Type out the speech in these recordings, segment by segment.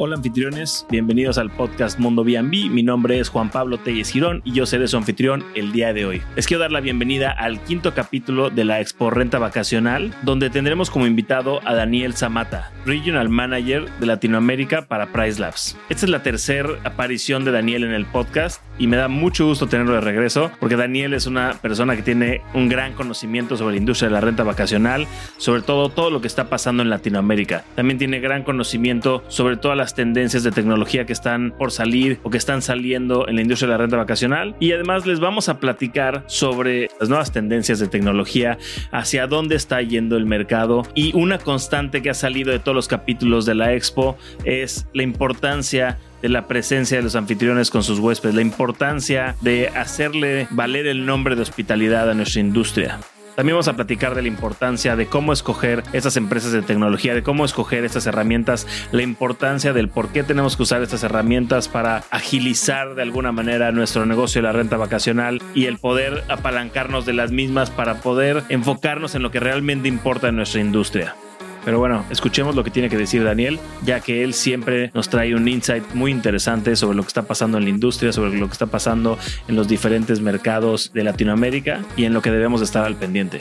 Hola anfitriones, bienvenidos al podcast Mundo B&B. Mi nombre es Juan Pablo Telles Girón y yo seré su anfitrión el día de hoy. Les quiero dar la bienvenida al quinto capítulo de la Expo Renta Vacacional, donde tendremos como invitado a Daniel Zamata, Regional Manager de Latinoamérica para Price Labs. Esta es la tercera aparición de Daniel en el podcast y me da mucho gusto tenerlo de regreso porque Daniel es una persona que tiene un gran conocimiento sobre la industria de la renta vacacional, sobre todo todo lo que está pasando en Latinoamérica. También tiene gran conocimiento sobre todas las tendencias de tecnología que están por salir o que están saliendo en la industria de la renta vacacional. Y además les vamos a platicar sobre las nuevas tendencias de tecnología, hacia dónde está yendo el mercado. Y una constante que ha salido de todos los capítulos de la expo es la importancia de la presencia de los anfitriones con sus huéspedes, la importancia de hacerle valer el nombre de hospitalidad a nuestra industria. También vamos a platicar de la importancia de cómo escoger estas empresas de tecnología, de cómo escoger estas herramientas, la importancia del por qué tenemos que usar estas herramientas para agilizar de alguna manera nuestro negocio de la renta vacacional y el poder apalancarnos de las mismas para poder enfocarnos en lo que realmente importa en nuestra industria. Pero bueno, escuchemos lo que tiene que decir Daniel, ya que él siempre nos trae un insight muy interesante sobre lo que está pasando en la industria, sobre lo que está pasando en los diferentes mercados de Latinoamérica y en lo que debemos estar al pendiente.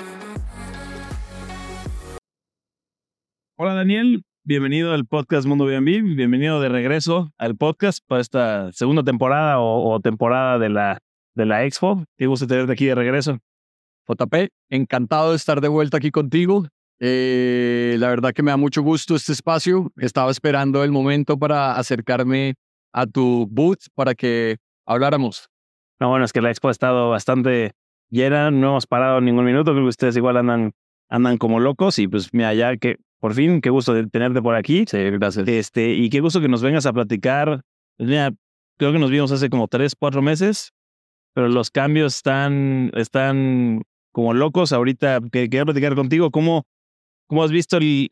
Hola Daniel, bienvenido al podcast Mundo B&B, bienvenido de regreso al podcast para esta segunda temporada o, temporada de la, de la Expo. Qué gusto tenerte aquí de regreso. JP, encantado de estar de vuelta aquí contigo. Eh, la verdad que me da mucho gusto este espacio. Estaba esperando el momento para acercarme a tu booth para que habláramos. No, bueno, es que la expo ha estado bastante llena, no hemos parado ningún minuto, creo que ustedes igual andan, andan como locos y pues mira, ya que por fin, qué gusto tenerte por aquí. Sí, gracias. Este, y qué gusto que nos vengas a platicar. Pues mira, creo que nos vimos hace como tres, cuatro meses, pero los cambios están, están como locos. Ahorita que quiero platicar contigo, ¿cómo, ¿Cómo has visto el...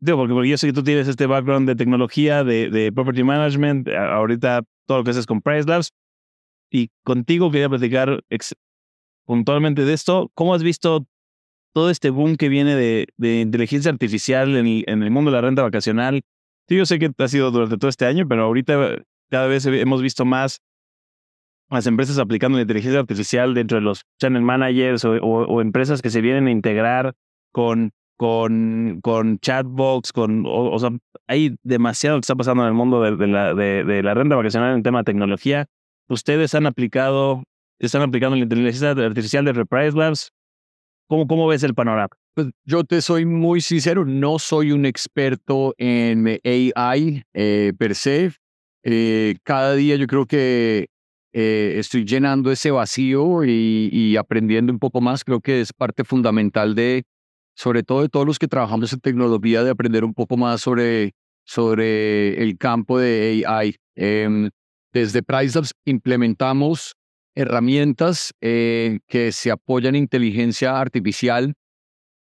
Digo, porque, yo sé que tú tienes este background de tecnología, de, property management, ahorita todo lo que haces con Price Labs, y contigo quería platicar puntualmente de esto. ¿Cómo has visto todo este boom que viene de, inteligencia artificial en el, mundo de la renta vacacional? Sí, yo sé que ha sido durante todo este año, pero ahorita cada vez hemos visto más las empresas aplicando la inteligencia artificial dentro de los channel managers o empresas que se vienen a integrar con con, con chatbots, con, o, sea, hay demasiado que está pasando en el mundo de, la, de, la renta vacacional en tema de tecnología. Ustedes han aplicado, están aplicando la inteligencia artificial de Reprise Labs. ¿Cómo, cómo ves el panorama? Pues yo te soy muy sincero, no soy un experto en AI eh, per se. Eh, cada día yo creo que eh, estoy llenando ese vacío y, y, aprendiendo un poco más. Creo que es parte fundamental de, sobre todo de todos los que trabajamos en tecnología, de aprender un poco más sobre, sobre el campo de AI. Em, desde PriceLabs implementamos herramientas eh, que se apoyan en inteligencia artificial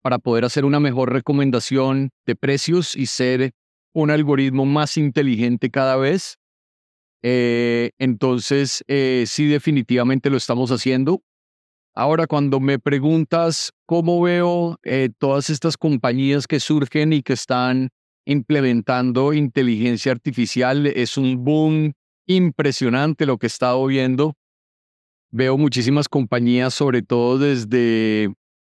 para poder hacer una mejor recomendación de precios y ser un algoritmo más inteligente cada vez. Eh, entonces, eh, sí, definitivamente lo estamos haciendo. Ahora, cuando me preguntas cómo veo eh, todas estas compañías que surgen y que están implementando inteligencia artificial, es un boom impresionante lo que he estado viendo. Veo muchísimas compañías, sobre todo desde,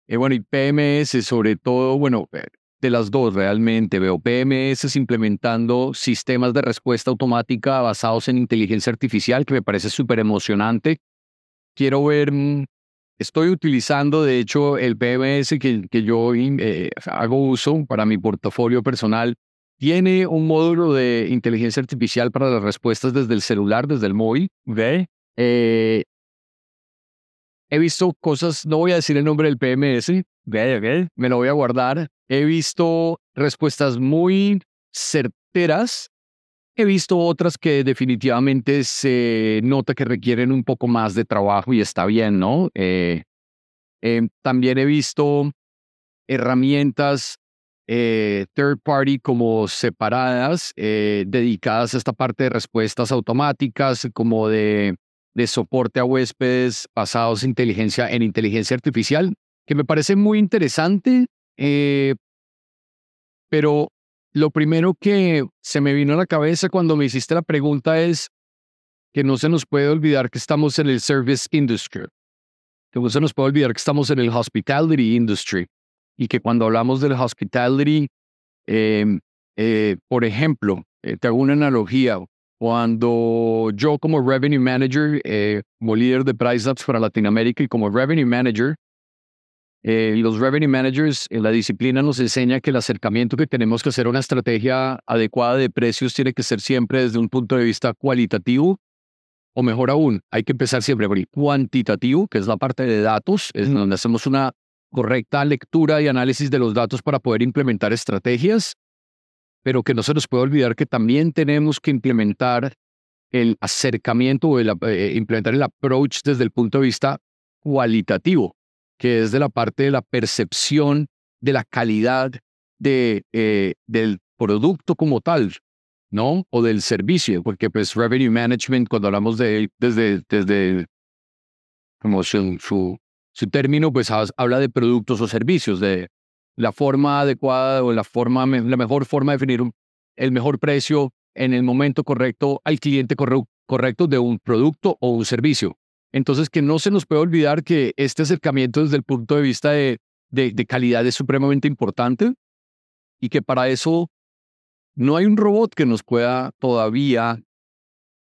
eh, bueno, y PMS, sobre todo, bueno, eh, de las dos realmente. Veo PMS implementando sistemas de respuesta automática basados en inteligencia artificial, que me parece súper emocionante. Quiero ver mm, Estoy utilizando, de hecho, el PMS que, que yo eh, hago uso para mi portafolio personal. Tiene un módulo de inteligencia artificial para las respuestas desde el celular, desde el móvil. ¿Ve? Eh, he visto cosas, no voy a decir el nombre del PMS, ve, ve, me lo voy a guardar. He visto respuestas muy certeras He visto otras que definitivamente se nota que requieren un poco más de trabajo y está bien, ¿no? Eh, em, también he visto herramientas eh, third party como separadas, eh, dedicadas a esta parte de respuestas automáticas, como de, de soporte a huéspedes basados en inteligencia, en inteligencia artificial, que me parece muy interesante, pero lo primero que se me vino a la cabeza cuando me hiciste la pregunta es que no se nos puede olvidar que estamos en el service industry, que no se nos puede olvidar que estamos en el hospitality industry y que cuando hablamos del hospitality, em, eh, por ejemplo, eh, te hago una analogía, cuando yo como revenue manager, eh, como líder de Price Apps para Latinoamérica y como revenue manager, eh, los revenue managers en la disciplina nos enseña que el acercamiento que tenemos que hacer a una estrategia adecuada de precios tiene que ser siempre desde un punto de vista cualitativo, o mejor aún, hay que empezar siempre por el cuantitativo, que es la parte de datos, es donde hacemos una correcta lectura y análisis de los datos para poder implementar estrategias, pero que no se nos puede olvidar que también tenemos que implementar el acercamiento o eh, implementar el approach desde el punto de vista cualitativo que es de la parte de la percepción de la calidad de, eh, del producto como tal, ¿no? O del servicio, porque pues revenue management, cuando hablamos de desde, desde como su, su, su término, pues habla de productos o servicios, de la forma adecuada o la, forma, la mejor forma de definir el mejor precio en el momento correcto al cliente correcto de un producto o un servicio. Entonces, que no se nos puede olvidar que este acercamiento desde el punto de vista de, de, calidad es supremamente importante y que para eso no hay un robot que nos pueda todavía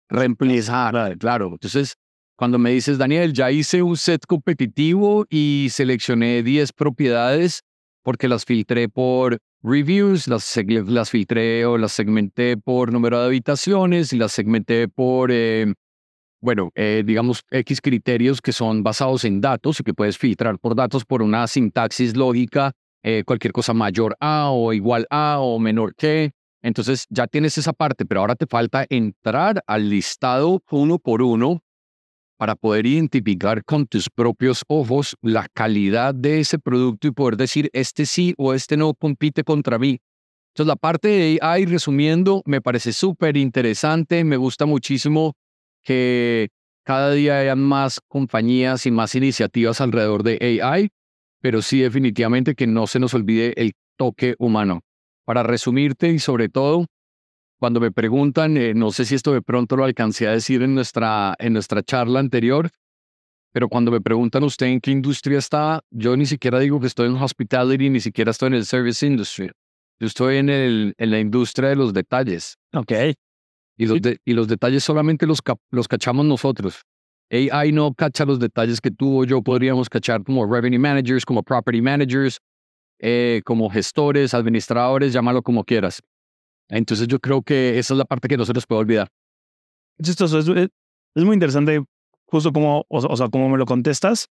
reemplazar, claro. Entonces, cuando me dices, Daniel, ya hice un set competitivo y seleccioné 10 propiedades porque las filtré por reviews, las, las filtré o las segmenté por número de habitaciones y las segmenté por eh, bueno, eh, digamos, X criterios que son basados en datos y que puedes filtrar por datos por una sintaxis lógica, eh, cualquier cosa mayor a o igual a o menor que. Entonces ya tienes esa parte, pero ahora te falta entrar al listado uno por uno para poder identificar con tus propios ojos la calidad de ese producto y poder decir, este sí o este no compite contra mí. Entonces la parte de AI, resumiendo, me parece súper interesante, me gusta muchísimo que cada día hayan más compañías y más iniciativas alrededor de AI, pero sí definitivamente que no se nos olvide el toque humano. Para resumirte y sobre todo, cuando me preguntan, eh, no sé si esto de pronto lo alcancé a decir en nuestra, en nuestra charla anterior, pero cuando me preguntan usted en qué industria está, yo ni siquiera digo que estoy en hospitality, ni siquiera estoy en el service industry. Yo estoy en, el, en la industria de los detalles. Ok. Y los, y los detalles solamente los, los cachamos nosotros. AI no cacha los detalles que tú o yo podríamos cachar como revenue managers, como property managers, eh, como gestores, administradores, llámalo como quieras. Entonces yo creo que esa es la parte que no se nos puede olvidar. Es es, es muy interesante justo como, o, sea, como me lo contestas.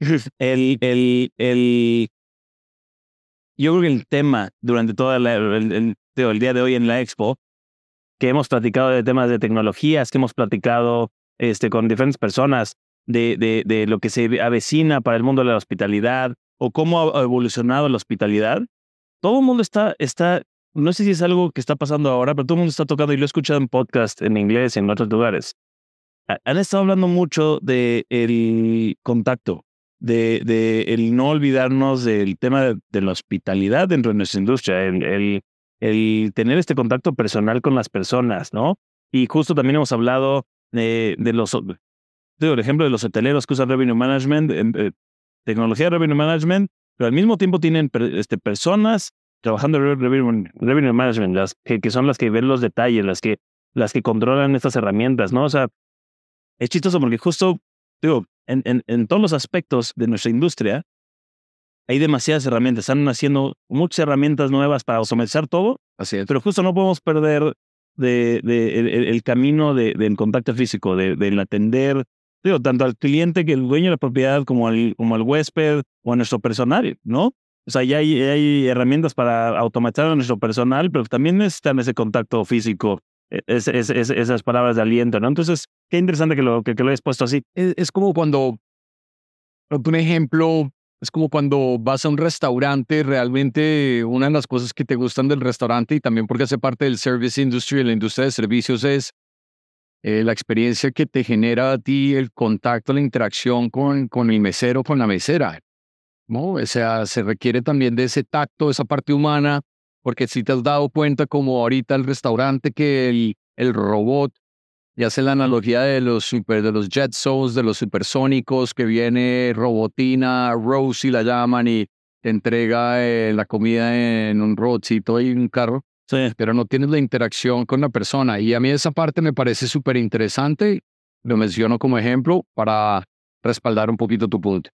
el, el, el, yo creo que el tema durante todo el, el, día de hoy en la expo que hemos platicado de temas de tecnologías, que hemos platicado este, con diferentes personas de, de, de lo que se avecina para el mundo de la hospitalidad o cómo ha evolucionado la hospitalidad, todo el mundo está, está, no sé si es algo que está pasando ahora, pero todo el mundo está tocando, y lo he escuchado en podcast en inglés en otros lugares. Han estado hablando mucho del el contacto, de, de el no olvidarnos del tema de, de, la hospitalidad dentro de nuestra industria, el, el el tener este contacto personal con las personas, ¿no? Y justo también hemos hablado de, de los, por ejemplo, de los hoteleros que usan Revenue Management, eh, tecnología de Revenue Management, pero al mismo tiempo tienen este, personas trabajando en revenue, revenue, Management, las que, que, son las que ven los detalles, las que, las que controlan estas herramientas, ¿no? O sea, es chistoso porque justo, digo, en, en, en todos los aspectos de nuestra industria, hay demasiadas herramientas, están haciendo muchas herramientas nuevas para automatizar todo, Así es. pero justo no podemos perder de, de el, camino del contacto físico, del atender, digo, tanto al cliente que el dueño de la propiedad como al, como al huésped o a nuestro personal, ¿no? O sea, ya hay, hay herramientas para automatizar a nuestro personal, pero también necesitan ese contacto físico, e, es, es, esas palabras de aliento, ¿no? Entonces, qué interesante que lo, que, que lo hayas puesto así. Es como cuando, un ejemplo, es como cuando vas a un restaurante, realmente una de las cosas que te gustan del restaurante y también porque hace parte del service industry, la industria de servicios, es eh, la experiencia que te genera a ti el contacto, la interacción con, con el mesero, con la mesera. ¿no? O sea, se requiere también de ese tacto, esa parte humana, porque si te has dado cuenta como ahorita el restaurante que el, el robot y hace la analogía de los super, de los jet souls, de los supersónicos, que viene robotina, Rosie la llaman y te entrega eh, la comida en un robotcito y un carro. Sí. Pero no tienes la interacción con la persona. Y a mí esa parte me parece súper interesante. Lo menciono como ejemplo para respaldar un poquito tu punto.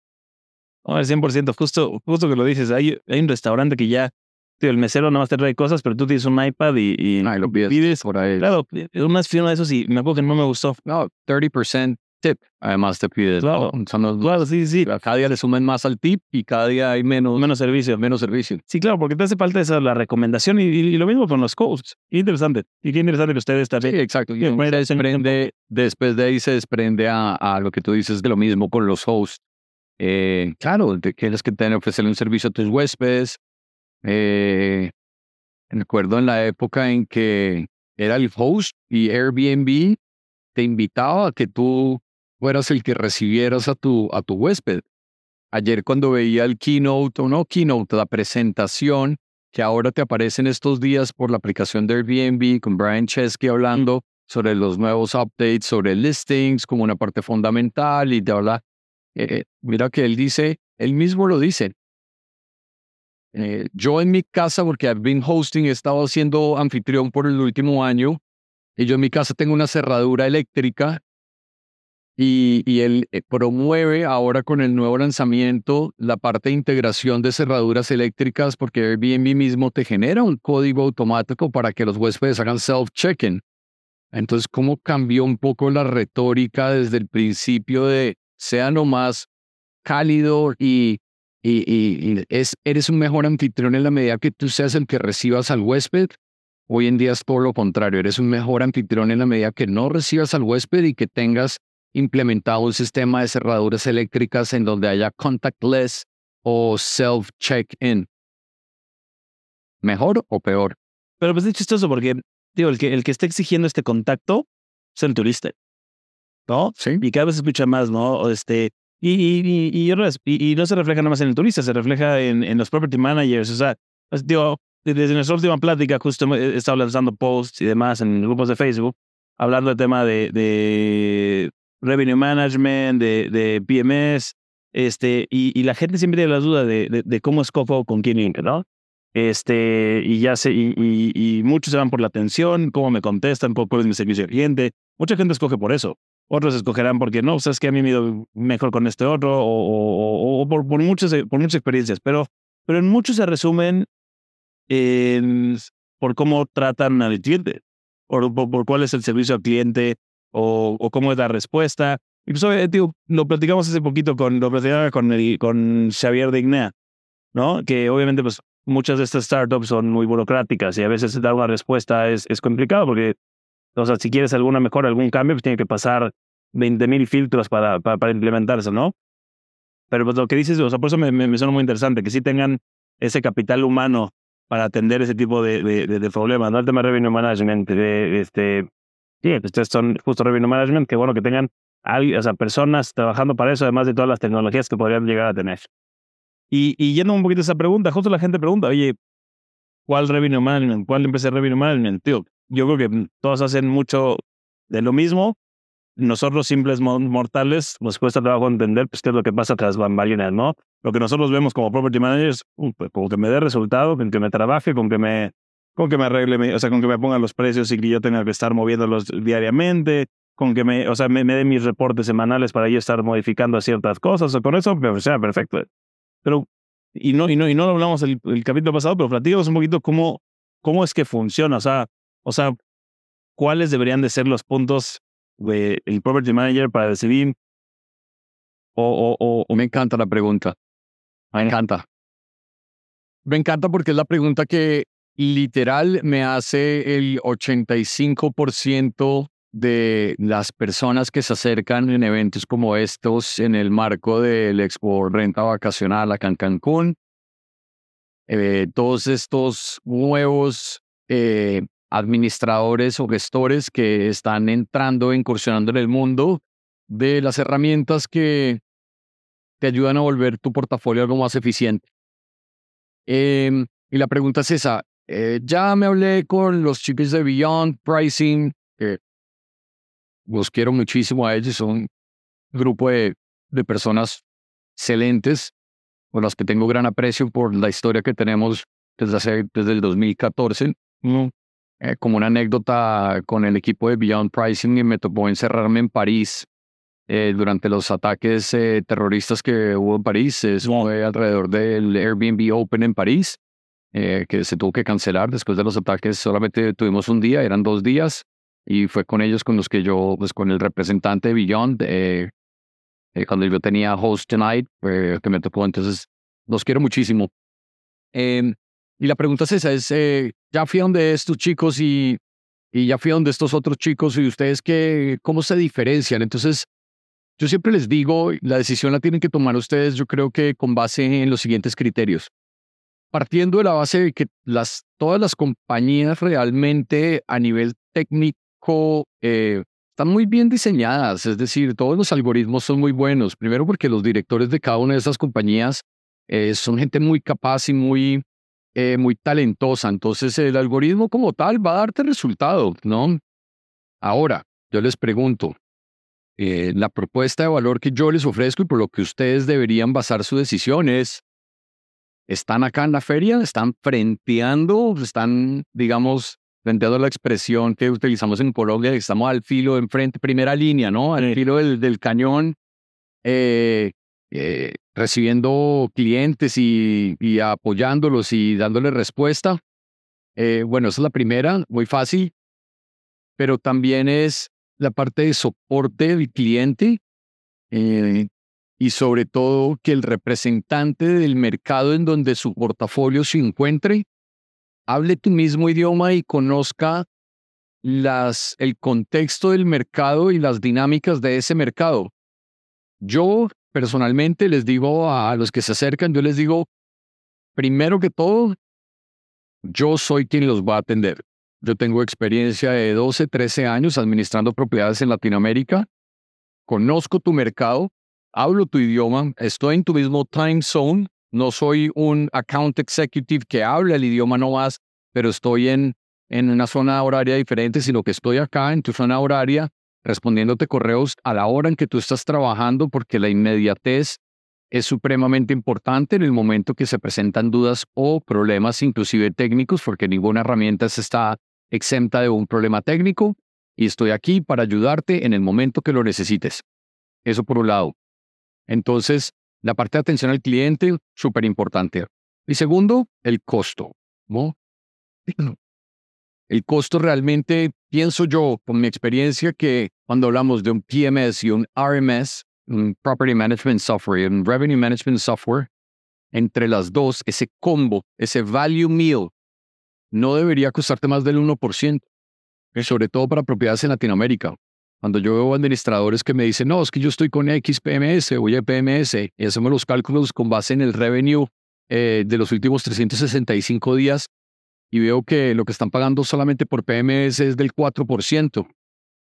No, al 100%, justo, justo que lo dices. Hay, hay un restaurante que ya el mesero nada más te trae cosas, pero tú tienes un iPad y, lo pides, por ahí. Claro, una firma de esos y me acuerdo que no me gustó. No, 30% tip. Además te pides. Claro, Son los- claro, sí, sí. Cada día le sumen más al tip y cada día hay menos, Menos servicio. menos servicio. Sí, claro, porque te hace falta esa la recomendación y, lo mismo con los coaches. Interesante. Y qué interesante que ustedes Sí, también. exacto. Y Sí, se desprende, después de ahí se desprende a, a lo que tú dices de lo mismo con los hosts. Eh, claro, te tienes que tener, ofrecerle un servicio a tus huéspedes. Eh, recuerdo en la época en que era el host y Airbnb te invitaba a que tú fueras el que recibieras a tu, a tu huésped. Ayer cuando veía el keynote, o no keynote, la presentación que ahora te aparece en estos días por la aplicación de Airbnb con Brian Chesky hablando sobre los nuevos updates, sobre listings como una parte fundamental y te habla, eh, mira que él dice, él mismo lo dice. Eh, yo en mi casa, porque I've been hosting, he estado siendo anfitrión por el último año, y yo en mi casa tengo una cerradura eléctrica y, y él eh, promueve ahora con el nuevo lanzamiento la parte de integración de cerraduras eléctricas porque Airbnb mismo te genera un código automático para que los huéspedes hagan self-check-in. Entonces, ¿cómo cambió un poco la retórica desde el principio de sea nomás cálido y, y, y- y es, eres un mejor anfitrión en la medida que tú seas el que recibas al huésped? Hoy en día es todo lo contrario, eres un mejor anfitrión en la medida que no recibas al huésped y que tengas implementado un sistema de cerraduras eléctricas en donde haya contactless o self-check-in. ¿Mejor o peor? Pero pues es chistoso porque, digo, el que, el que está exigiendo este contacto es el turista. ¿No? Sí. Y cada vez se escucha más, ¿no? O Este, y, y, y, y, y- no se refleja nada más en el turista, se refleja en, en los property managers. O sea, pues, digo, desde nuestra última plática, justo he estado lanzando posts y demás en grupos de Facebook, hablando del tema de, de revenue management, de, de PMS, este, y, y la gente siempre tiene la duda de, de, de cómo escojo con quién ir, ¿no? Este, y ya sé, y, y, y muchos se van por la atención, cómo me contestan, cuál es mi servicio al cliente. Mucha gente escoge por eso. Otros escogerán porque no, sabes que a mí me ha ido mejor con este otro, o, o- o- o por, por, muchas, por muchas experiencias. Pero, pero en muchos se resumen en, por cómo tratan al cliente, por, por, por cuál es el servicio al cliente, o, o cómo es la respuesta. Pues, obviamente, digo, lo platicamos hace poquito con, lo platicaba con, el, con Xavier de Ignea, ¿no? Que obviamente, pues, muchas de estas startups son muy burocráticas y a veces dar una respuesta es, es complicado porque, o sea, si quieres alguna mejora, algún cambio, pues tiene que pasar 20.000 filtros para, para, para implementarse, ¿no? Pero pues lo que dices, o sea, por eso me, me, me suena muy interesante, que sí tengan ese capital humano para atender ese tipo de, de, de, de problemas, ¿no? El tema de revenue management, de, este, sí, ustedes son justo revenue management, que bueno que tengan alguien, o sea, personas trabajando para eso, además de todas las tecnologías que podrían llegar a tener. Y, y yendo un poquito a esa pregunta, justo la gente pregunta, oye, ¿cuál revenue management? ¿Cuál empresa de revenue management? Tío, yo creo que todos hacen mucho de lo mismo. Nosotros, simples mo- mortales, nos cuesta trabajo entender pues, qué es lo que pasa tras bambalinas, ¿no? Lo que nosotros vemos como property managers, uh, pues, con que me dé resultado, con que me trabaje, con que me, con que me arregle, o sea, con que me pongan los precios y que yo tenga que estar moviéndolos diariamente, con que me, o sea, me, me dé mis reportes semanales para yo estar modificando ciertas cosas, o con eso, pues, o sea, perfecto. Pero, y no, y no, y no lo hablamos el, el capítulo pasado, pero platicamos un poquito cómo, cómo es que funciona, o sea, o sea, cuáles deberían de ser los puntos del property manager para decidir o, o, o, o Me encanta la pregunta. Me encanta. Me encanta porque es la pregunta que literal me hace el 85% de las personas que se acercan en eventos como estos en el marco del Expo Renta Vacacional acá en Cancún. Eh, todos estos nuevos eh, administradores o gestores que están entrando, incursionando en el mundo de las herramientas que te ayudan a volver tu portafolio algo más eficiente. Em, y la pregunta es esa, eh, ya me hablé con los chicos de Beyond Pricing, que los quiero muchísimo a ellos, son un grupo de, personas excelentes, con las que tengo gran aprecio por la historia que tenemos desde, hace, desde el 2014. Eh, como una anécdota con el equipo de Beyond Pricing, y me tocó encerrarme en París eh, durante los ataques eh, terroristas que hubo en París. Eso fue alrededor del Airbnb Open en París, que se tuvo que cancelar después de los ataques. Solamente tuvimos un día, eran dos días, y fue con ellos con los que yo, pues con el representante de Beyond, cuando yo tenía Host Tonight, que me tocó. Entonces, los quiero muchísimo. Em, y la pregunta es esa, es, eh, ya fui donde estos chicos y, y ya fui donde estos otros chicos y ustedes qué, cómo se diferencian. Entonces, yo siempre les digo, la decisión la tienen que tomar ustedes, yo creo que con base en los siguientes criterios. Partiendo de la base de que las, todas las compañías realmente a nivel técnico eh, están muy bien diseñadas, es decir, todos los algoritmos son muy buenos. Primero porque los directores de cada una de esas compañías eh, son gente muy capaz y muy, eh, muy talentosa. Entonces el algoritmo como tal va a darte resultado, ¿no? Ahora, yo les pregunto, eh, la propuesta de valor que yo les ofrezco y por lo que ustedes deberían basar su decisión es, ¿están acá en la feria? ¿Están frenteando? ¿Están, digamos, frenteando la expresión que utilizamos en Colombia, estamos al filo, enfrente, primera línea, ¿no? Al filo del, del cañón, eh, eh, recibiendo clientes y, apoyándolos y dándoles respuesta. Eh, bueno, esa es la primera, muy fácil, pero también es la parte de soporte del cliente eh, y sobre todo que el representante del mercado en donde su portafolio se encuentre hable tu mismo idioma y conozca las, el contexto del mercado y las dinámicas de ese mercado. Yo personalmente les digo a los que se acercan, yo les digo, primero que todo, yo soy quien los va a atender. Yo tengo experiencia de 12, 13 años administrando propiedades en Latinoamérica. Conozco tu mercado, hablo tu idioma, estoy en tu mismo time zone. No soy un account executive que habla el idioma no más, pero estoy en, en una zona horaria diferente, sino que estoy acá en tu zona horaria respondiéndote correos a la hora en que tú estás trabajando, porque la inmediatez es supremamente importante en el momento que se presentan dudas o problemas, inclusive técnicos, porque ninguna herramienta está exenta de un problema técnico y estoy aquí para ayudarte en el momento que lo necesites. Eso por un lado. Entonces, la parte de atención al cliente, súper importante. Y segundo, el costo. ¿no? El costo realmente, pienso yo, con mi experiencia, que cuando hablamos de un PMS y un RMS, un Property Management Software y un Revenue Management Software, entre las dos, ese combo, ese value meal, no debería costarte más del 1%, sobre todo para propiedades en Latinoamérica. Cuando yo veo administradores que me dicen, no, es que yo estoy con X PMS o Y PMS, y hacemos los cálculos con base en el revenue eh, de los últimos 365 días, y veo que lo que están pagando solamente por PMS es del 4%.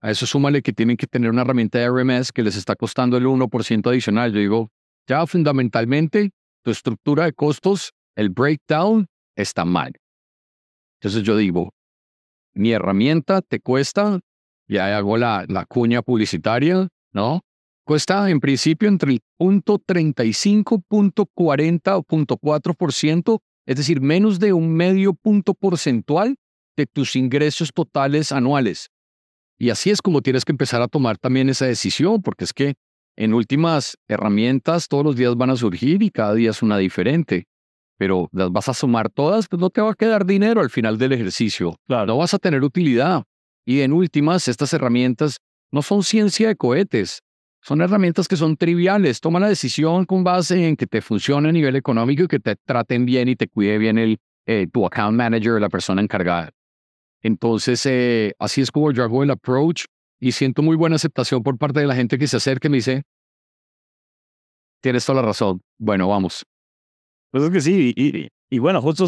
A eso súmale que tienen que tener una herramienta de RMS que les está costando el 1% adicional. Yo digo, ya fundamentalmente tu estructura de costos, el breakdown está mal. Entonces yo digo, mi herramienta te cuesta, ya hago la, la cuña publicitaria, ¿no? Cuesta en principio entre el punto 35, punto 40 o punto 4% es decir, menos de un medio punto porcentual de tus ingresos totales anuales. Y así es como tienes que empezar a tomar también esa decisión, porque es que en últimas herramientas todos los días van a surgir y cada día es una diferente. Pero las vas a sumar todas, pues no te va a quedar dinero al final del ejercicio. No vas a tener utilidad. Y en últimas, estas herramientas no son ciencia de cohetes. Son herramientas que son triviales. Toma la decisión con base en que te funcione a nivel económico y que te traten bien y te cuide bien el, eh, tu account manager, la persona encargada. Entonces, eh, así es como yo hago el approach y siento muy buena aceptación por parte de la gente que se acerca y me dice, tienes toda la razón. Bueno, vamos. Pues es que sí, y, y, bueno, justo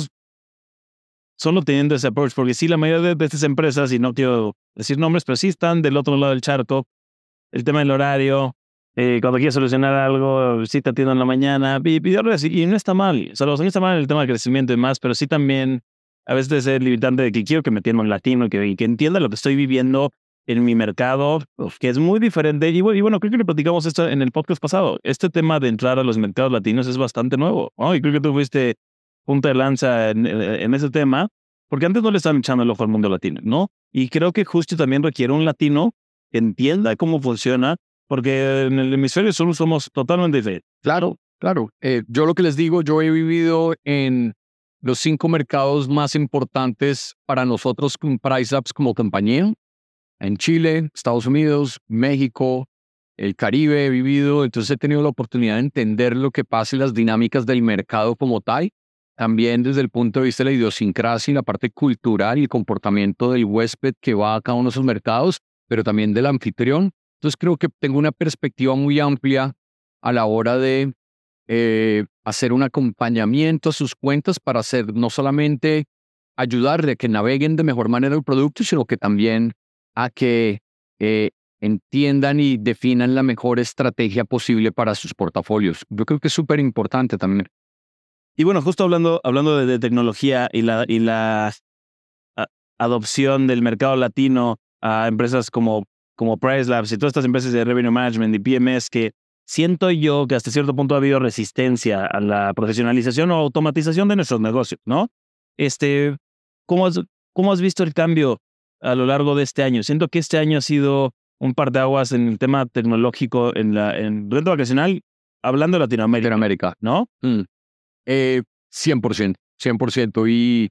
solo teniendo ese approach, porque sí, la mayoría de estas empresas, y no quiero decir nombres, pero sí están del otro lado del charco, el tema del horario, eh, cuando quieres solucionar algo, sí te atiendo en la mañana, y, y, y no está mal, o sea, no está mal el tema del crecimiento y demás, pero sí también a veces es limitante de que quiero que me entienda un latino que, que entienda lo que estoy viviendo en mi mercado, que es muy diferente. Y, bueno, creo que le platicamos esto en el podcast pasado. Este tema de entrar a los mercados latinos es bastante nuevo. Y creo que tú fuiste punta de lanza en, en, ese tema, porque antes no le estaban echando el ojo al mundo latino, ¿no? Y creo que justo también requiere un latino entienda cómo funciona, porque en el hemisferio sur somos totalmente diferentes. Claro, claro. Eh, yo lo que les digo, yo he vivido en los cinco mercados más importantes para nosotros con PriceUps como compañía en Chile, Estados Unidos, México, el Caribe he vivido, entonces he tenido la oportunidad de entender lo que pasa y las dinámicas del mercado como tal, también desde el punto de vista de la idiosincrasia y la parte cultural y el comportamiento del huésped que va a cada uno de esos mercados, pero también del anfitrión. Entonces creo que tengo una perspectiva muy amplia a la hora de eh, hacer un acompañamiento a sus cuentas para hacer no solamente ayudarle a que naveguen de mejor manera el producto, sino que también a que eh, entiendan y definan la mejor estrategia posible para sus portafolios. Yo creo que es súper importante también. Y bueno, justo hablando, hablando de, tecnología y la, y la adopción del mercado latino a empresas como, como Price Labs y todas estas empresas de Revenue Management y PMS que siento yo que hasta cierto punto ha habido resistencia a la profesionalización o automatización de nuestros negocios, ¿no? Este, ¿cómo cómo has visto el cambio a lo largo de este año. Siento que este año ha sido un par de aguas en el tema tecnológico en la en renta vacacional, hablando de Latinoamérica. Latinoamérica. ¿No? Mm. Eh, 100%, 100%. Y,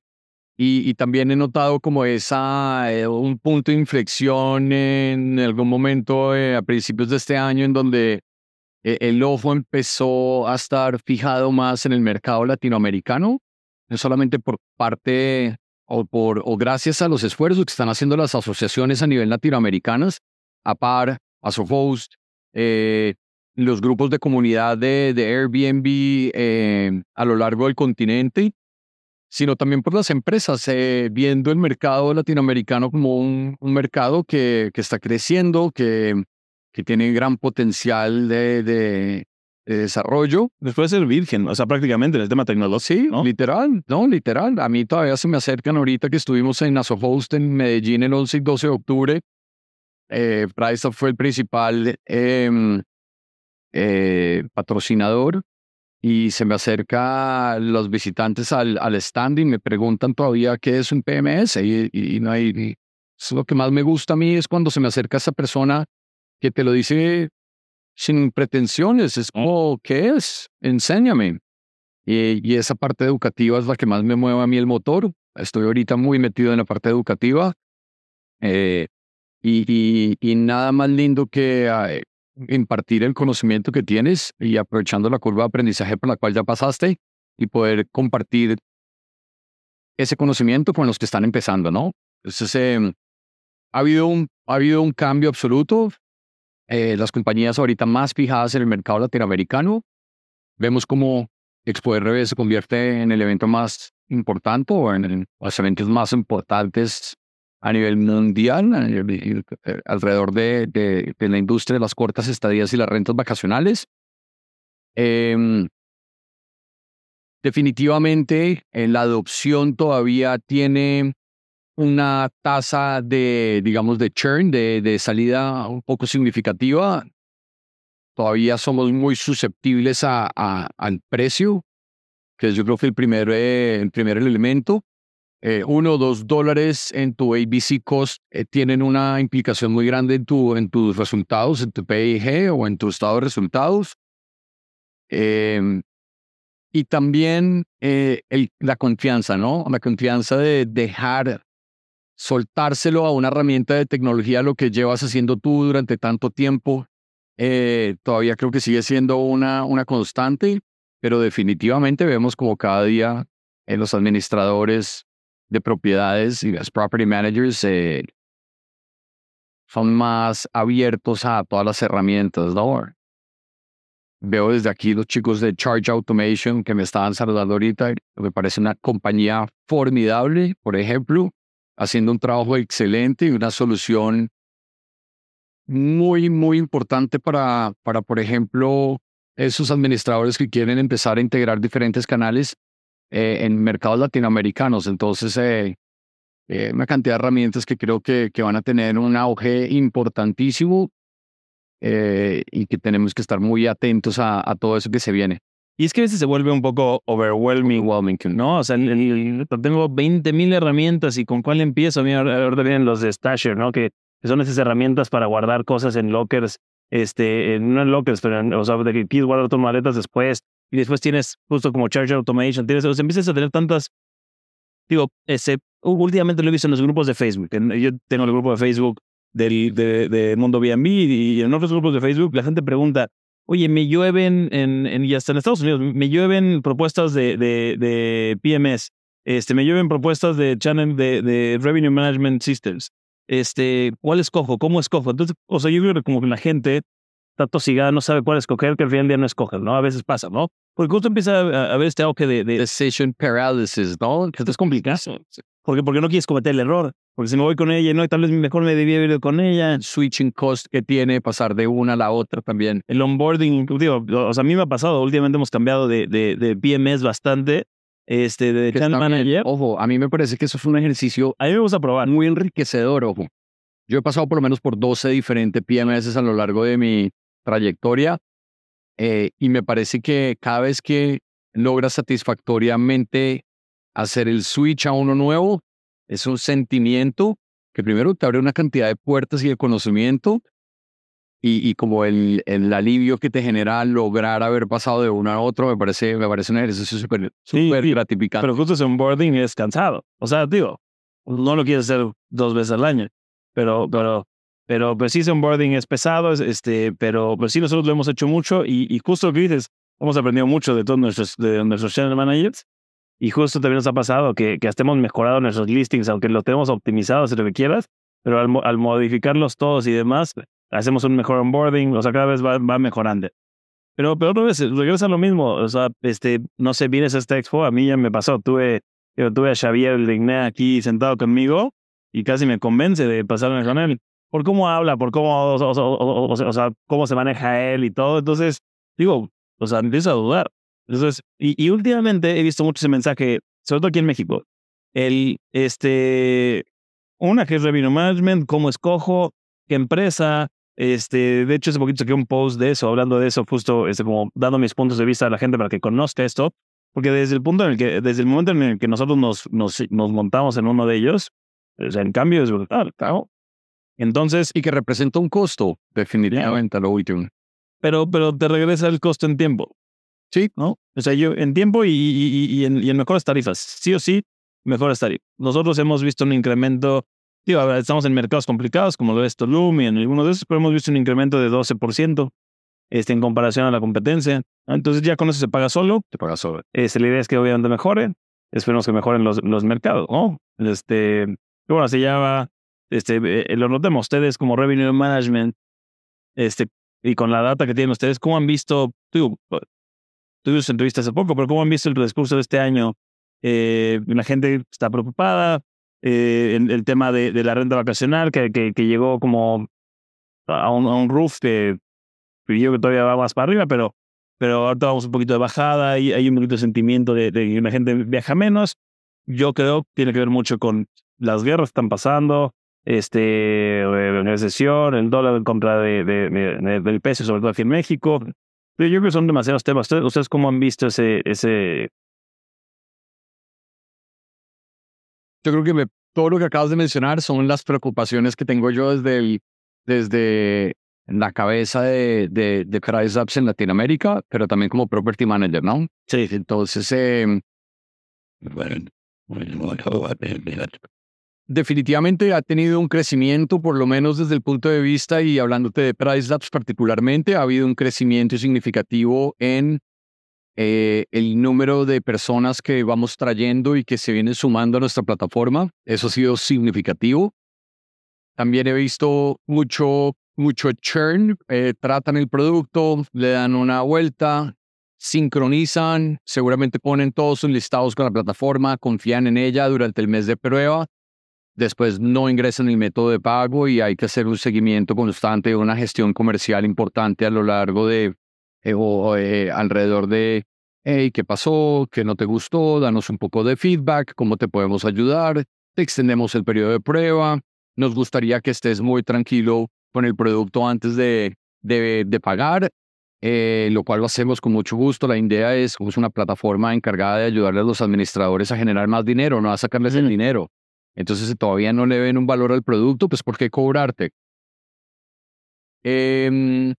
y, y, también he notado como esa, eh, un punto de inflexión en algún momento eh, a principios de este año en donde eh, el ojo empezó a estar fijado más en el mercado latinoamericano, no solamente por parte o, por, o gracias a los esfuerzos que están haciendo las asociaciones a nivel latinoamericanas, APAR, ASOFOST, eh, los grupos de comunidad de, de Airbnb eh, a lo largo del continente, sino también por las empresas, eh, viendo el mercado latinoamericano como un, un mercado que, que, está creciendo, que, que tiene gran potencial de, de, desarrollo. Después de ser virgen, o sea, prácticamente en el tema tecnológico. Sí, literal, no, literal. A mí todavía se me acercan ahorita que estuvimos en Asofost en Medellín el 11 y 12 de octubre. Eh, Price fue el principal em, eh, patrocinador y se me acerca los visitantes al, al stand y me preguntan todavía qué es un PMS y, y, no hay... es lo que más me gusta a mí es cuando se me acerca esa persona que te lo dice sin pretensiones. Es como, ¿qué es? Enséñame. Y, esa parte educativa es la que más me mueve a mí el motor. Estoy ahorita muy metido en la parte educativa. Eh, y, y, nada más lindo que ah, impartir el conocimiento que tienes y aprovechando la curva de aprendizaje por la cual ya pasaste y poder compartir ese conocimiento con los que están empezando, ¿no? Entonces, em, ha, habido un, ha habido un cambio absoluto. Eh, las compañías ahorita más fijadas en el mercado latinoamericano. Vemos cómo Expo RB se convierte en el evento más importante o en los eventos más importantes a nivel mundial, eh, alrededor de, de, la industria de las cortas estadías y las rentas vacacionales. Em, definitivamente, eh, la adopción todavía tiene una tasa de, digamos, de churn, de, de salida un poco significativa. Todavía somos muy susceptibles a, al precio, que yo creo que el primer, eh, el primer elemento. Eh, uno o dos dólares en tu ABC cost eh, tienen una implicación muy grande en, tu, en tus resultados, en tu PIG o en tu estado de resultados. Em, y también el, la confianza, ¿no? La confianza de dejar soltárselo a una herramienta de tecnología, lo que llevas haciendo tú durante tanto tiempo, eh, todavía creo que sigue siendo una, una constante, pero definitivamente vemos como cada día en los administradores de propiedades y los property managers eh, son más abiertos a todas las herramientas, ¿no? Veo desde aquí los chicos de Charge Automation que me estaban saludando ahorita, me parece una compañía formidable, por ejemplo, haciendo un trabajo excelente y una solución muy, muy importante para, para, por ejemplo, esos administradores que quieren empezar a integrar diferentes canales eh, en mercados latinoamericanos. Entonces, eh, eh, una cantidad de herramientas que creo que, que van a tener un auge importantísimo eh, y que tenemos que estar muy atentos a, a, todo eso que se viene. Y es que a veces se vuelve un poco overwhelming, overwhelming ¿no? O sea, el, el, tengo 20.000 herramientas y con cuál empiezo. A mí ahorita vienen los de Stasher, ¿no? Que son esas herramientas para guardar cosas en lockers, este, no en lockers, pero en, o sea, de que quieres guardar tus maletas después y después tienes justo como Charger Automation, tienes, o sea, empiezas a tener tantas, digo, ese, últimamente lo he visto en los grupos de Facebook. Yo tengo el grupo de Facebook del de, de Mundo B&B y en otros grupos de Facebook la gente pregunta, oye, me llueven en, en, y hasta en Estados Unidos, me llueven propuestas de, de, de PMS, este, me llueven propuestas de channel de, de Revenue Management Systems. Este, ¿cuál escojo? ¿Cómo escojo? Entonces, o sea, yo creo que como que la gente está tosigada, no sabe cuál escoger, que al final del día no escoge, ¿no? A veces pasa, ¿no? Porque justo empieza a, a ver este auge de, de... Decision paralysis, ¿no? Esto es complicado. Porque, porque no quieres cometer el error. Porque si me voy con ella, no, tal vez mejor me debía ir con ella. Switching cost que tiene pasar de una a la otra también. El onboarding, digo, o sea, a mí me ha pasado, últimamente hemos cambiado de, de, de PMS bastante, este, de Channel Manager. Ojo, a mí me parece que eso es un ejercicio. A mí me gusta probar. Muy enriquecedor, ojo. Yo he pasado por lo menos por 12 diferentes PMS a lo largo de mi trayectoria eh, y me parece que cada vez que logras satisfactoriamente hacer el switch a uno nuevo, es un sentimiento que primero te abre una cantidad de puertas y de conocimiento y, y como el, el, alivio que te genera lograr haber pasado de uno a otro, me parece, me parece un ejercicio súper sí, super gratificante. Pero justo ese onboarding es cansado. O sea, digo, no lo quieres hacer dos veces al año, pero, pero, pero pues sí, ese onboarding es pesado, este, pero pues sí, nosotros lo hemos hecho mucho y, y justo lo que dices, hemos aprendido mucho de todos nuestros, de nuestros channel managers y justo también nos ha pasado que, que hasta hemos mejorado nuestros listings, aunque lo tenemos optimizados si lo que quieras, pero al, al, modificarlos todos y demás, hacemos un mejor onboarding, o sea, cada vez va, va mejorando. Pero, pero otra vez, regresa a lo mismo, o sea, este, no sé, vienes a esta expo, a mí ya me pasó, tuve, yo tuve a Xavier el Digné aquí sentado conmigo y casi me convence de pasarme con él. Por cómo habla, por cómo, o, sea, cómo se maneja él y todo. Entonces, digo, o sea, empiezo a dudar. Entonces, y, y, últimamente he visto mucho ese mensaje, sobre todo aquí en México. El, este, una que es Revenue Management, cómo escojo, qué empresa. Este, de hecho, hace poquito saqué un post de eso, hablando de eso, justo este, como dando mis puntos de vista a la gente para que conozca esto. Porque desde el punto en el que, desde el momento en el que nosotros nos, nos, nos montamos en uno de ellos, o sea, el cambio es brutal, claro. Entonces. Y que representa un costo, definitivamente, lo último. Pero, pero te regresa el costo en tiempo. Sí. ¿No? O sea, yo en tiempo y, y, y, en, y en mejores tarifas. Sí o sí, mejores tarifas. Nosotros hemos visto un incremento, digo, a ver, estamos en mercados complicados como lo es Tulum y en algunos de esos, pero hemos visto un incremento de 12% este, en comparación a la competencia. Entonces ya con eso se paga solo. Se paga solo. Este, la idea es que obviamente mejore. Esperemos que mejoren los, los mercados, ¿no? Este, bueno, se llama, este, eh, lo notemos ustedes como Revenue Management, este, y con la data que tienen ustedes, ¿cómo han visto, digo, tuvimos entrevista hace poco, pero ¿cómo han visto el discurso de este año? Eh, la gente está preocupada, eh, el, tema de, la renta vacacional, que, que, llegó como a un, roof que yo que todavía va más para arriba, pero, pero ahorita vamos un poquito de bajada y hay un poquito de sentimiento de que la gente viaja menos. Yo creo que tiene que ver mucho con las guerras que están pasando, este, recesión, el dólar en contra de, de, de, del peso, sobre todo aquí en México. Pero yo creo que son demasiados temas. ¿Ustedes, ustedes cómo han visto ese, ese... Yo creo que me, todo lo que acabas de mencionar son las preocupaciones que tengo yo desde, el, desde la cabeza de, de, de Price Apps en Latinoamérica, pero también como property manager, ¿no? Sí. Entonces, eh, definitivamente ha tenido un crecimiento, por lo menos desde el punto de vista, y hablándote de Price Labs particularmente, ha habido un crecimiento significativo en eh, el número de personas que vamos trayendo y que se vienen sumando a nuestra plataforma. Eso ha sido significativo. También he visto mucho, mucho churn. Eh, tratan el producto, le dan una vuelta, sincronizan, seguramente ponen todos sus listados con la plataforma, confían en ella durante el mes de prueba después no ingresan el método de pago y hay que hacer un seguimiento constante, una gestión comercial importante a lo largo de, eh, o eh, alrededor de hey, ¿qué pasó? ¿Qué no te gustó? Danos un poco de feedback, ¿cómo te podemos ayudar? Te extendemos el periodo de prueba. Nos gustaría que estés muy tranquilo con el producto antes de, de, pagar, eh, lo cual lo hacemos con mucho gusto. La idea es, es una plataforma encargada de ayudarle a los administradores a generar más dinero, no a sacarles el dinero. Entonces, si todavía no le ven un valor al producto, pues ¿por qué cobrarte? Em,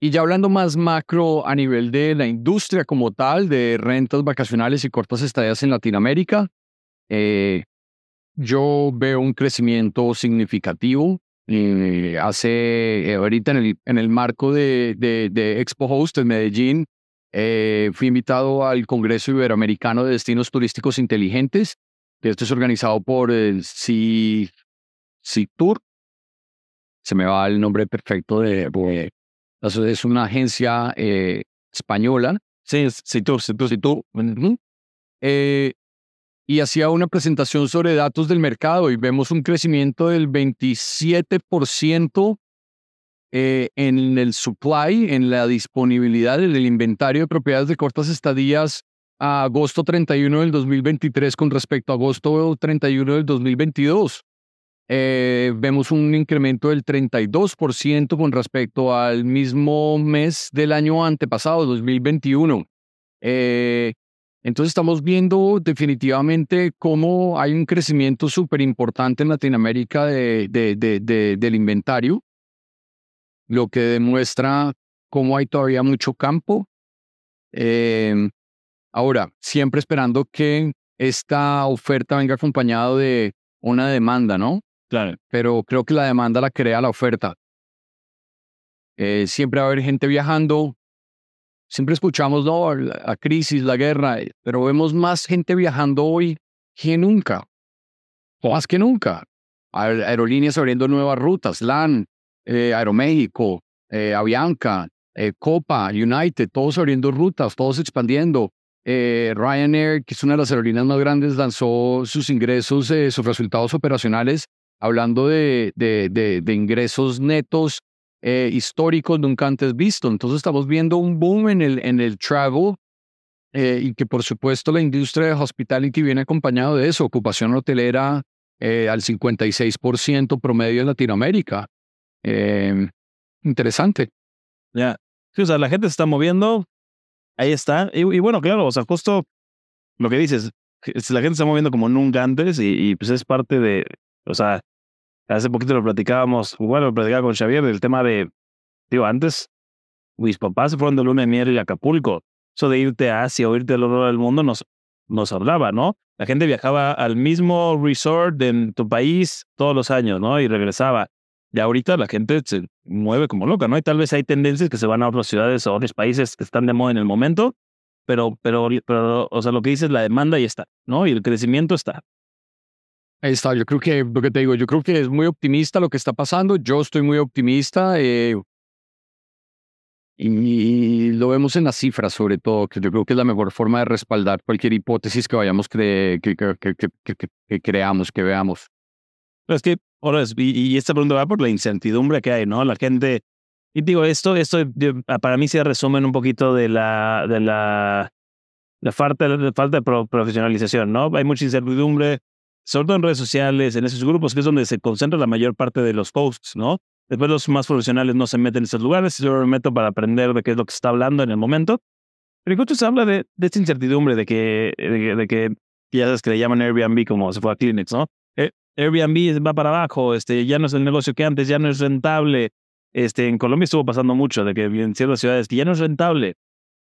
y ya hablando más macro a nivel de la industria como tal, de rentas vacacionales y cortas estadías en Latinoamérica, eh, yo veo un crecimiento significativo. Eh, hace, eh, ahorita en el, en el marco de, de, Expo Host en Medellín, fui invitado al Congreso Iberoamericano de Destinos Turísticos Inteligentes. Esto es organizado por el CITUR, se me va el nombre perfecto de, es una agencia eh, española. Sí, tú, sí, tú, eh, y hacía una presentación sobre datos del mercado y vemos un crecimiento del 27% eh, en el supply, en la disponibilidad del inventario de propiedades de cortas estadías a agosto 31 del 2023 con respecto a agosto 31 del 2022. Eh, vemos un incremento del 32% con respecto al mismo mes del año antepasado, 2021. Eh, entonces estamos viendo definitivamente cómo hay un crecimiento súper importante en Latinoamérica de, del inventario, lo que demuestra cómo hay todavía mucho campo. Eh, ahora, siempre esperando que esta oferta venga acompañada de una demanda, ¿no? Claro. Pero creo que la demanda la crea la oferta. Eh, siempre va a haber gente viajando. Siempre escuchamos ¿no? la crisis, la guerra, eh, pero vemos más gente viajando hoy que nunca. Más que nunca. Aerolíneas abriendo nuevas rutas, LAN, eh, Aeroméxico, Avianca, Copa, United, todos abriendo rutas, todos expandiendo. Ryanair, que es una de las aerolíneas más grandes, lanzó sus ingresos, sus resultados operacionales hablando de, de, ingresos netos eh, históricos nunca antes visto. Entonces estamos viendo un boom en el, en el travel eh, y que por supuesto la industria de hospitality viene acompañado de eso, ocupación hotelera eh, al 56% promedio en Latinoamérica. Em, interesante. Ya, o sea, la gente se está moviendo, ahí está. Y, bueno, claro, o sea, justo lo que dices, la gente está moviendo como nunca antes y, y pues es parte de, o sea, Hace poquito lo platicábamos, bueno, lo platicaba con Xavier del tema de, digo, antes mis papás se fueron de luna de miel y Acapulco. Eso de irte a Asia o irte al otro del mundo nos, nos hablaba, ¿no? La gente viajaba al mismo resort en tu país todos los años, ¿no? Y regresaba. Y ahorita la gente se mueve como loca, ¿no? Y tal vez hay tendencias que se van a otras ciudades o otros países que están de moda en el momento, pero, pero, pero, o sea, lo que dices, la demanda ya está, ¿no? Y el crecimiento está. Ahí está, yo creo que lo que te digo, yo creo que es muy optimista lo que está pasando, yo estoy muy optimista eh, y, lo vemos en las cifras sobre todo, que yo creo que es la mejor forma de respaldar cualquier hipótesis que vayamos que, que, que, creamos, que veamos. Pero es que, ahora, y, y esta pregunta va por la incertidumbre que hay, ¿no? La gente, y digo, esto, esto para mí se resumen un poquito de la, de la, la falta, la falta de profesionalización, ¿no? Hay mucha incertidumbre, sobre todo en redes sociales, en esos grupos, que es donde se concentra la mayor parte de los posts, ¿no? Después los más profesionales no se meten en esos lugares, yo me meto para aprender de qué es lo que se está hablando en el momento. Pero incluso se habla de, de esta incertidumbre de que, de, que ya sabes que le llaman Airbnb como se fue a Kleenex, ¿no? Airbnb va para abajo, este, ya no es el negocio que antes, ya no es rentable. Este, en Colombia estuvo pasando mucho de que en ciertas ciudades que ya no es rentable.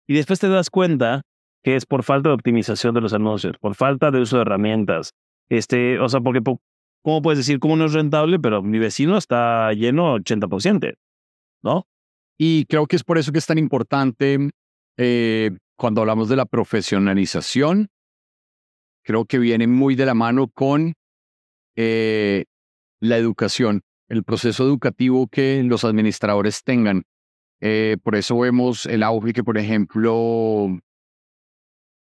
Y después te das cuenta que es por falta de optimización de los anuncios, por falta de uso de herramientas, este, o sea, porque ¿cómo puedes decir cómo no es rentable? Pero mi vecino está lleno 80%, ¿no? Y creo que es por eso que es tan importante eh, cuando hablamos de la profesionalización. Creo que viene muy de la mano con eh, la educación, el proceso educativo que los administradores tengan. Eh, por eso vemos el auge que, por ejemplo,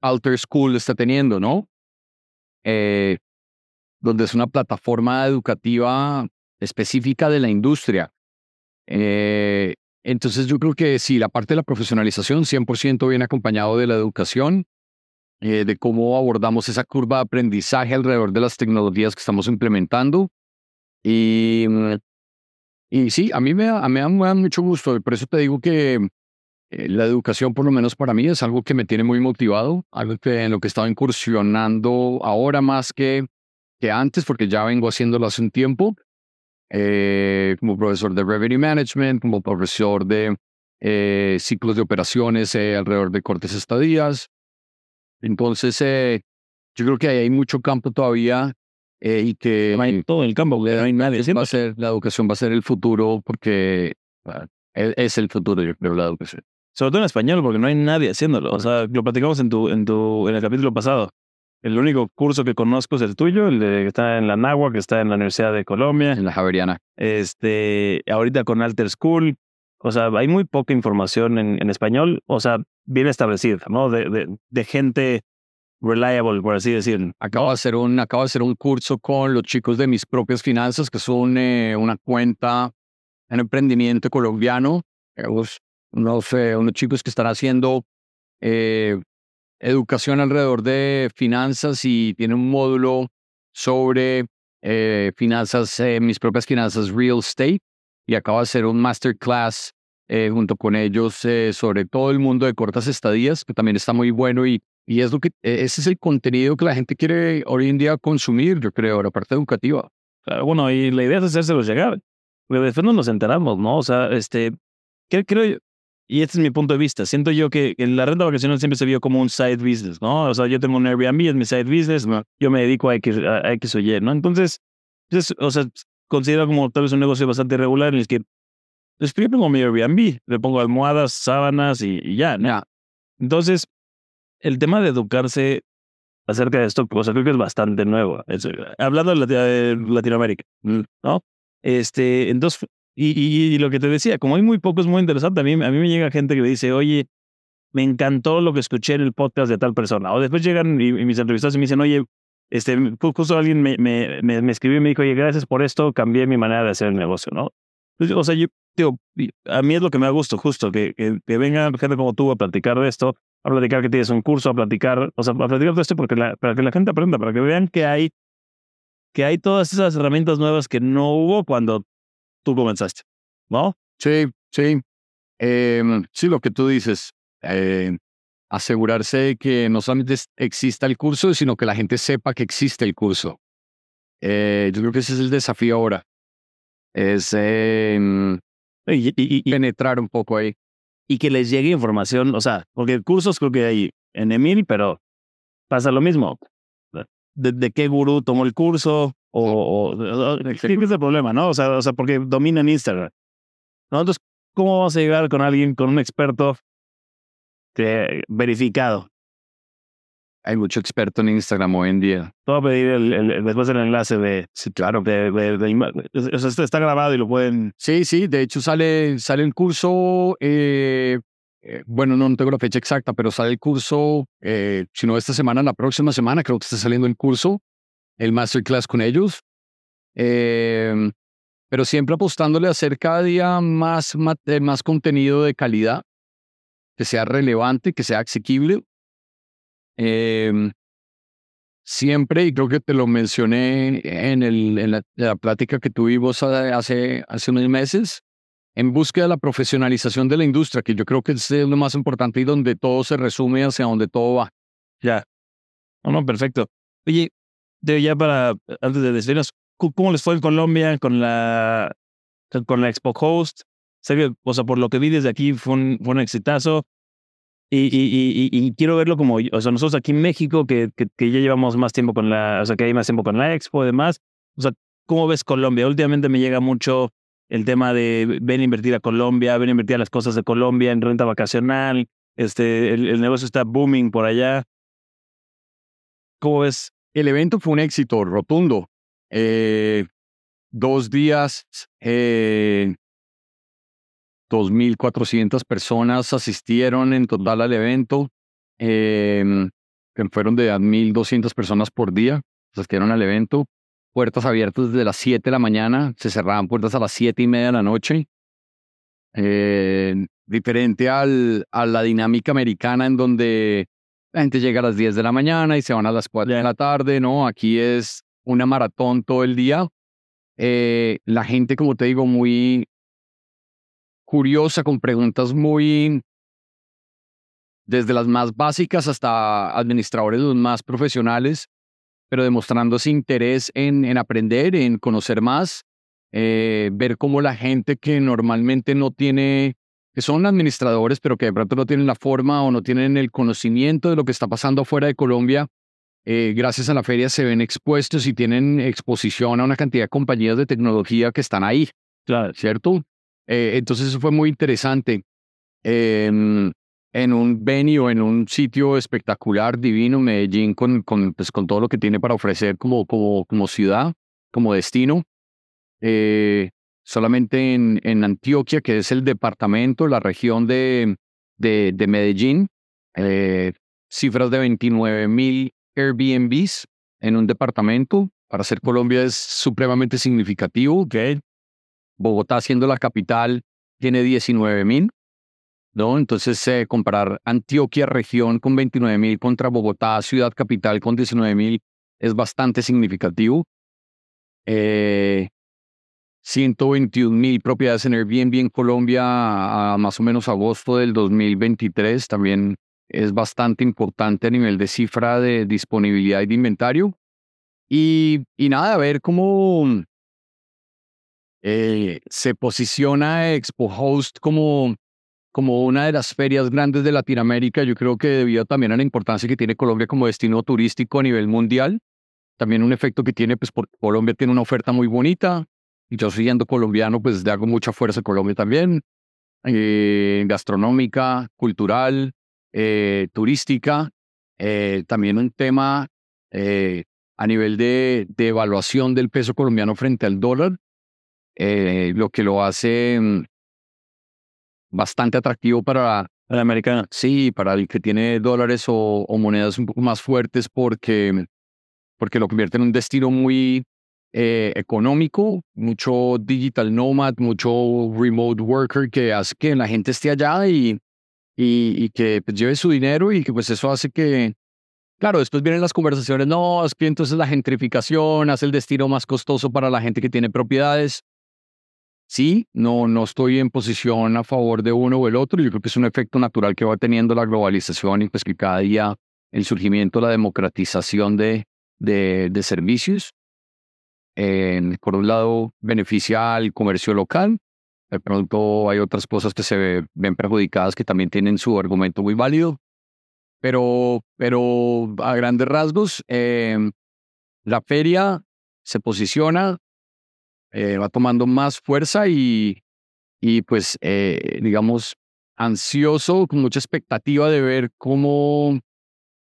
Alter School está teniendo, ¿no? Eh, donde es una plataforma educativa específica de la industria, entonces yo creo que sí, la parte de la profesionalización 100% viene acompañado de la educación, eh, de cómo abordamos esa curva de aprendizaje alrededor de las tecnologías que estamos implementando. Y, mm, y sí, a mí me, a mí me da mucho gusto, por eso te digo que eh, la educación, por lo menos para mí, es algo que me tiene muy motivado, algo que en lo que estaba incursionando ahora más que, que antes, porque ya vengo haciéndolo hace un tiempo, eh, como profesor de Revenue Management, como profesor de eh, ciclos de operaciones alrededor de cortes estadías. Entonces, yo creo que hay mucho campo todavía y que... todo el campo, no hay nadie. Va a ser, la educación va a ser el futuro porque e, es el futuro, yo creo, la educación. Sobre todo en español, porque no hay nadie haciéndolo. O sea, lo platicamos en tu, en tu, en el capítulo pasado. El único curso que conozco es el tuyo, el de que está en la Nagua, que está en la Universidad de Colombia. En la Javeriana. Este, ahorita con Alter School. O sea, hay muy poca información en, español, o sea, bien establecida, ¿no? De, de, de gente reliable, por así decirlo. Acabo de, hacer un, acabo de hacer un curso con los chicos de mis propias finanzas, que son eh, una cuenta en emprendimiento colombiano. Eh, unos, unos chicos que están haciendo eh, educación alrededor de finanzas y tienen un módulo sobre eh, finanzas, eh, mis propias finanzas real estate y acabo de hacer un masterclass junto con ellos sobre todo el mundo de cortas estadías, que también está muy bueno y, y es lo que, e, ese es el contenido que la gente quiere hoy en día consumir, yo creo, la parte educativa. bueno, y la idea es hacérselo llegar. Pero después no nos enteramos, ¿no? O sea, este, creo, creo, y este es mi punto de vista. Siento yo que en la renta vacacional siempre se vio como un side business, ¿no? O sea, yo tengo un Airbnb, es mi side business, yo me dedico a X, a X o Y, ¿no? Entonces, pues, o sea, considero como tal vez un negocio bastante irregular en el que pues, yo pongo mi Airbnb, le pongo almohadas, sábanas y, ya, ¿no? Entonces, el tema de educarse acerca de esto, o sea, creo que es bastante nuevo. hablando de, Latinoamérica, ¿no? Este, entonces, y, y, lo que te decía, como hay muy poco, es muy interesante. A mí, a mí me llega gente que me dice, oye, me encantó lo que escuché en el podcast de tal persona. O después llegan y, mis entrevistados y me dicen, oye, este, justo alguien me, me, me, escribió y me dijo, oye, gracias por esto, cambié mi manera de hacer el negocio, ¿no? o sea, yo, digo, a mí es lo que me ha gustado, justo, que, que, que, venga gente como tú a platicar de esto, a platicar que tienes un curso, a platicar, o sea, a platicar de esto porque la, para que la gente aprenda, para que vean que hay, que hay todas esas herramientas nuevas que no hubo cuando tú comenzaste, ¿no? Sí, sí. Em, sí, lo que tú dices. Eh, asegurarse de que no solamente exista el curso, sino que la gente sepa que existe el curso. Eh, yo creo que ese es el desafío ahora. Es em, y, penetrar un poco ahí. Y que les llegue información, o sea, porque cursos creo que hay en Emil, pero pasa lo mismo. ¿De, de qué gurú tomó el curso? O, ¿qué es el problema, no? O sea, o sea, porque dominan Instagram. ¿no? Entonces, ¿cómo vamos a llegar con alguien, con un experto que, verificado? Hay mucho experto en Instagram hoy en día. Te voy a pedir el, después el enlace de. Sí, claro. De, o sea, está grabado y lo pueden. Sí, sí. De hecho, sale, sale el curso. Eh, eh, bueno, no, no, tengo la fecha exacta, pero sale el curso. Eh, si no esta semana, la próxima semana, creo que está saliendo el curso el masterclass con ellos. Em, pero siempre apostándole a hacer cada día más, eh, más, contenido de calidad, que sea relevante, que sea asequible. Em, siempre, y creo que te lo mencioné en, el, en la, plática que tuvimos hace, hace unos meses, en búsqueda de la profesionalización de la industria, que yo creo que es lo más importante y donde todo se resume hacia donde todo va. Ya. No, no, perfecto. Oye, de ya para, antes de despedirnos, ¿cómo les fue en Colombia con la, con la Expo Host? Que, o sea, por lo que vi desde aquí fue un, fue un exitazo. Y, y, quiero verlo como, o sea, nosotros aquí en México, que, que, ya llevamos más tiempo con la, o sea, que hay más tiempo con la Expo y demás. O sea, ¿cómo ves Colombia? Últimamente me llega mucho el tema de ven a invertir a Colombia, ven a invertir a las cosas de Colombia en renta vacacional. Este, el, el negocio está booming por allá. ¿Cómo ves el evento fue un éxito rotundo. Eh, dos días, eh, 2.400 personas asistieron en total al evento. Eh, fueron de 1.200 personas por día, asistieron al evento. Puertas abiertas desde las 7 de la mañana, se cerraban puertas a las 7 y media de la noche. diferente al, a la dinámica americana en donde la gente llega a las 10 de la mañana y se van a las 4 de la tarde, ¿no? Aquí es una maratón todo el día. Eh, la gente, como te digo, muy curiosa, con preguntas muy, desde las más básicas hasta administradores los más profesionales, pero demostrando ese interés en, en aprender, en conocer más, eh, ver cómo la gente que normalmente no tiene que son administradores, pero que de pronto no tienen la forma o no tienen el conocimiento de lo que está pasando afuera de Colombia, eh, gracias a la feria se ven expuestos y tienen exposición a una cantidad de compañías de tecnología que están ahí. Claro. ¿Cierto? Eh, entonces eso fue muy interesante. en un venue, en un sitio espectacular, divino, Medellín, con, con, pues, con todo lo que tiene para ofrecer como, como, como ciudad, como destino. Eh, solamente en, en, Antioquia, que es el departamento, la región de, de, de Medellín, eh, cifras de 29 mil Airbnbs en un departamento. Para ser Colombia es supremamente significativo. Bogotá, siendo la capital, tiene 19 mil. ¿no? Entonces, eh, comparar Antioquia, región, con 29 mil contra Bogotá, ciudad capital, con 19 mil, es bastante significativo. Eh, 121 mil propiedades en Airbnb en Colombia a más o menos agosto del 2023. También es bastante importante a nivel de cifra de disponibilidad y de inventario. Y, y nada, a ver cómo eh, se posiciona Expo Host como, como una de las ferias grandes de Latinoamérica. Yo creo que debido también a la importancia que tiene Colombia como destino turístico a nivel mundial. También un efecto que tiene, pues porque Colombia tiene una oferta muy bonita, yo siendo colombiano, pues le hago mucha fuerza a Colombia también, eh, gastronómica, cultural, eh, turística, eh, también un tema a nivel de, de, evaluación del peso colombiano frente al dólar, lo que lo hace mm, bastante atractivo para la americana. Sí, para el que tiene dólares o, o monedas un poco más fuertes porque, porque lo convierte en un destino muy eh, económico, mucho digital nomad, mucho remote worker que hace que la gente esté allá y, y, que pues, lleve su dinero y que pues eso hace que, claro, después vienen las conversaciones, no, es que entonces la gentrificación hace el destino más costoso para la gente que tiene propiedades. Sí, no, no estoy en posición a favor de uno o el otro. Yo creo que es un efecto natural que va teniendo la globalización y pues que cada día el surgimiento, la democratización de, de, de servicios por un lado, beneficia al comercio local. De pronto hay otras cosas que se ven perjudicadas que también tienen su argumento muy válido. Pero, pero a grandes rasgos, em, la feria se posiciona, eh, va tomando más fuerza y, y pues, eh, digamos, ansioso, con mucha expectativa de ver cómo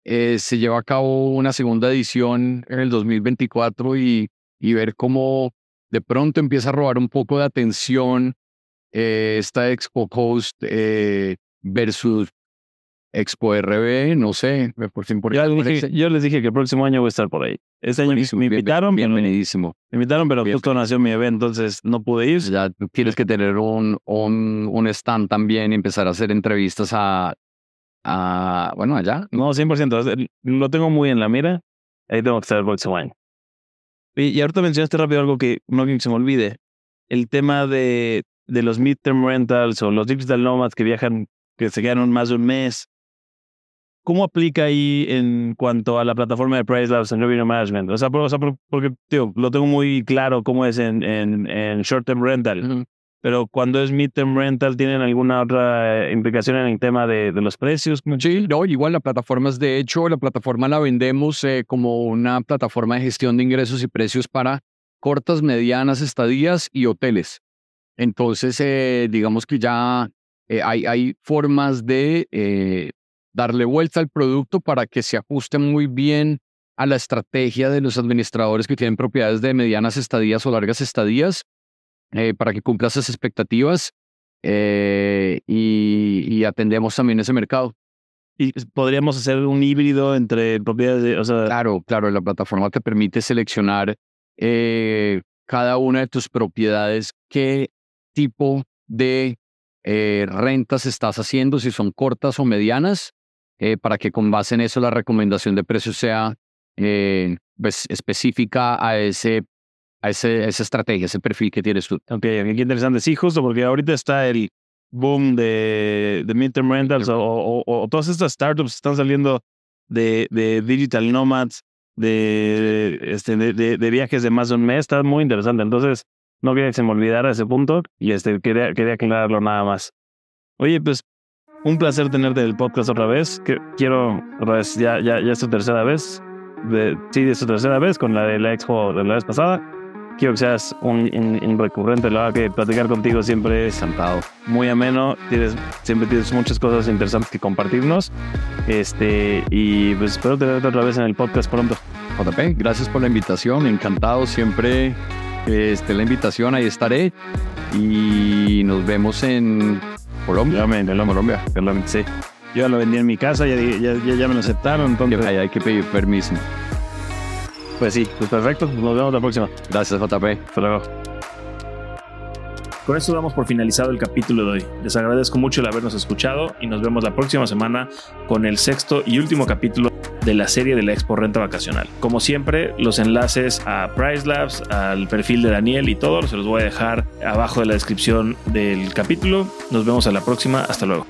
eh, se lleva a cabo una segunda edición en el 2024 y y ver cómo de pronto empieza a robar un poco de atención eh, esta Expo eh, versus Expo RB, no sé. Por yo, les dije que el próximo año voy a estar por ahí. Este año me invitaron. bienvenidísimo. Me invitaron, pero justo nació mi evento, entonces no pude ir. Ya tienes que tener un, un, un stand también y empezar a hacer entrevistas a, a bueno, allá. No, 100%. Lo tengo muy en la mira. Ahí tengo que estar el próximo año. Y, ahorita mencionaste rápido algo que no que se me olvide. El tema de, de los midterm rentals o los digital nomads que viajan, que se quedan más de un mes. ¿Cómo aplica ahí en cuanto a la plataforma de Price Labs en Revenue Management? O sea, porque, tío, lo tengo muy claro cómo es en, en, en short term rental pero cuando es midterm rental, ¿tienen alguna otra eh, implicación en el tema de, de los precios? Sí, no, igual la plataforma es de hecho, la plataforma la vendemos eh, como una plataforma de gestión de ingresos y precios para cortas, medianas estadías y hoteles. Entonces, eh, digamos que ya hay, hay formas de darle vuelta al producto para que se ajuste muy bien a la estrategia de los administradores que tienen propiedades de medianas estadías o largas estadías eh, para que cumpla esas expectativas eh, y, atendemos también ese mercado. Y podríamos hacer un híbrido entre propiedades, de, o sea... Claro, claro, la plataforma te permite seleccionar eh, cada una de tus propiedades qué tipo de rentas estás haciendo, si son cortas o medianas, eh, para que con base en eso la recomendación de precio sea eh, pues, específica a ese a ese, esa estrategia, ese perfil que tienes tú. Ok, qué interesante. Sí, justo porque ahorita está el boom de, de midterm rentals o, o, todas estas startups están saliendo de, de digital nomads, de, este, de, de, viajes de más de un mes. Está muy interesante. Entonces, no quería que se me olvidara ese punto y este, quería, quería aclararlo nada más. Oye, pues un placer tenerte en el podcast otra vez. Que quiero, otra vez, ya, ya, ya es tu tercera vez. De, sí, es tu tercera vez con la de la expo de la vez pasada. Quiero que seas un, un, recurrente. La que platicar contigo siempre es sentado. muy ameno. Tienes, siempre tienes muchas cosas interesantes que compartirnos. Este, y pues espero tenerte otra vez en el podcast pronto. JP, gracias por la invitación. Encantado siempre esté la invitación. Ahí estaré. Y nos vemos en Colombia. en Colombia. sí. Yo ya lo vendí en mi casa, ya, ya, ya, me lo aceptaron. Entonces... Hay, hay que pedir permiso. Pues sí, pues perfecto. Nos vemos la próxima. Gracias, JP. Hasta luego. Con esto damos por finalizado el capítulo de hoy. Les agradezco mucho el habernos escuchado y nos vemos la próxima semana con el sexto y último capítulo de la serie de la Expo Renta Vacacional. Como siempre, los enlaces a Price Labs, al perfil de Daniel y todo, se los voy a dejar abajo de la descripción del capítulo. Nos vemos a la próxima. Hasta luego.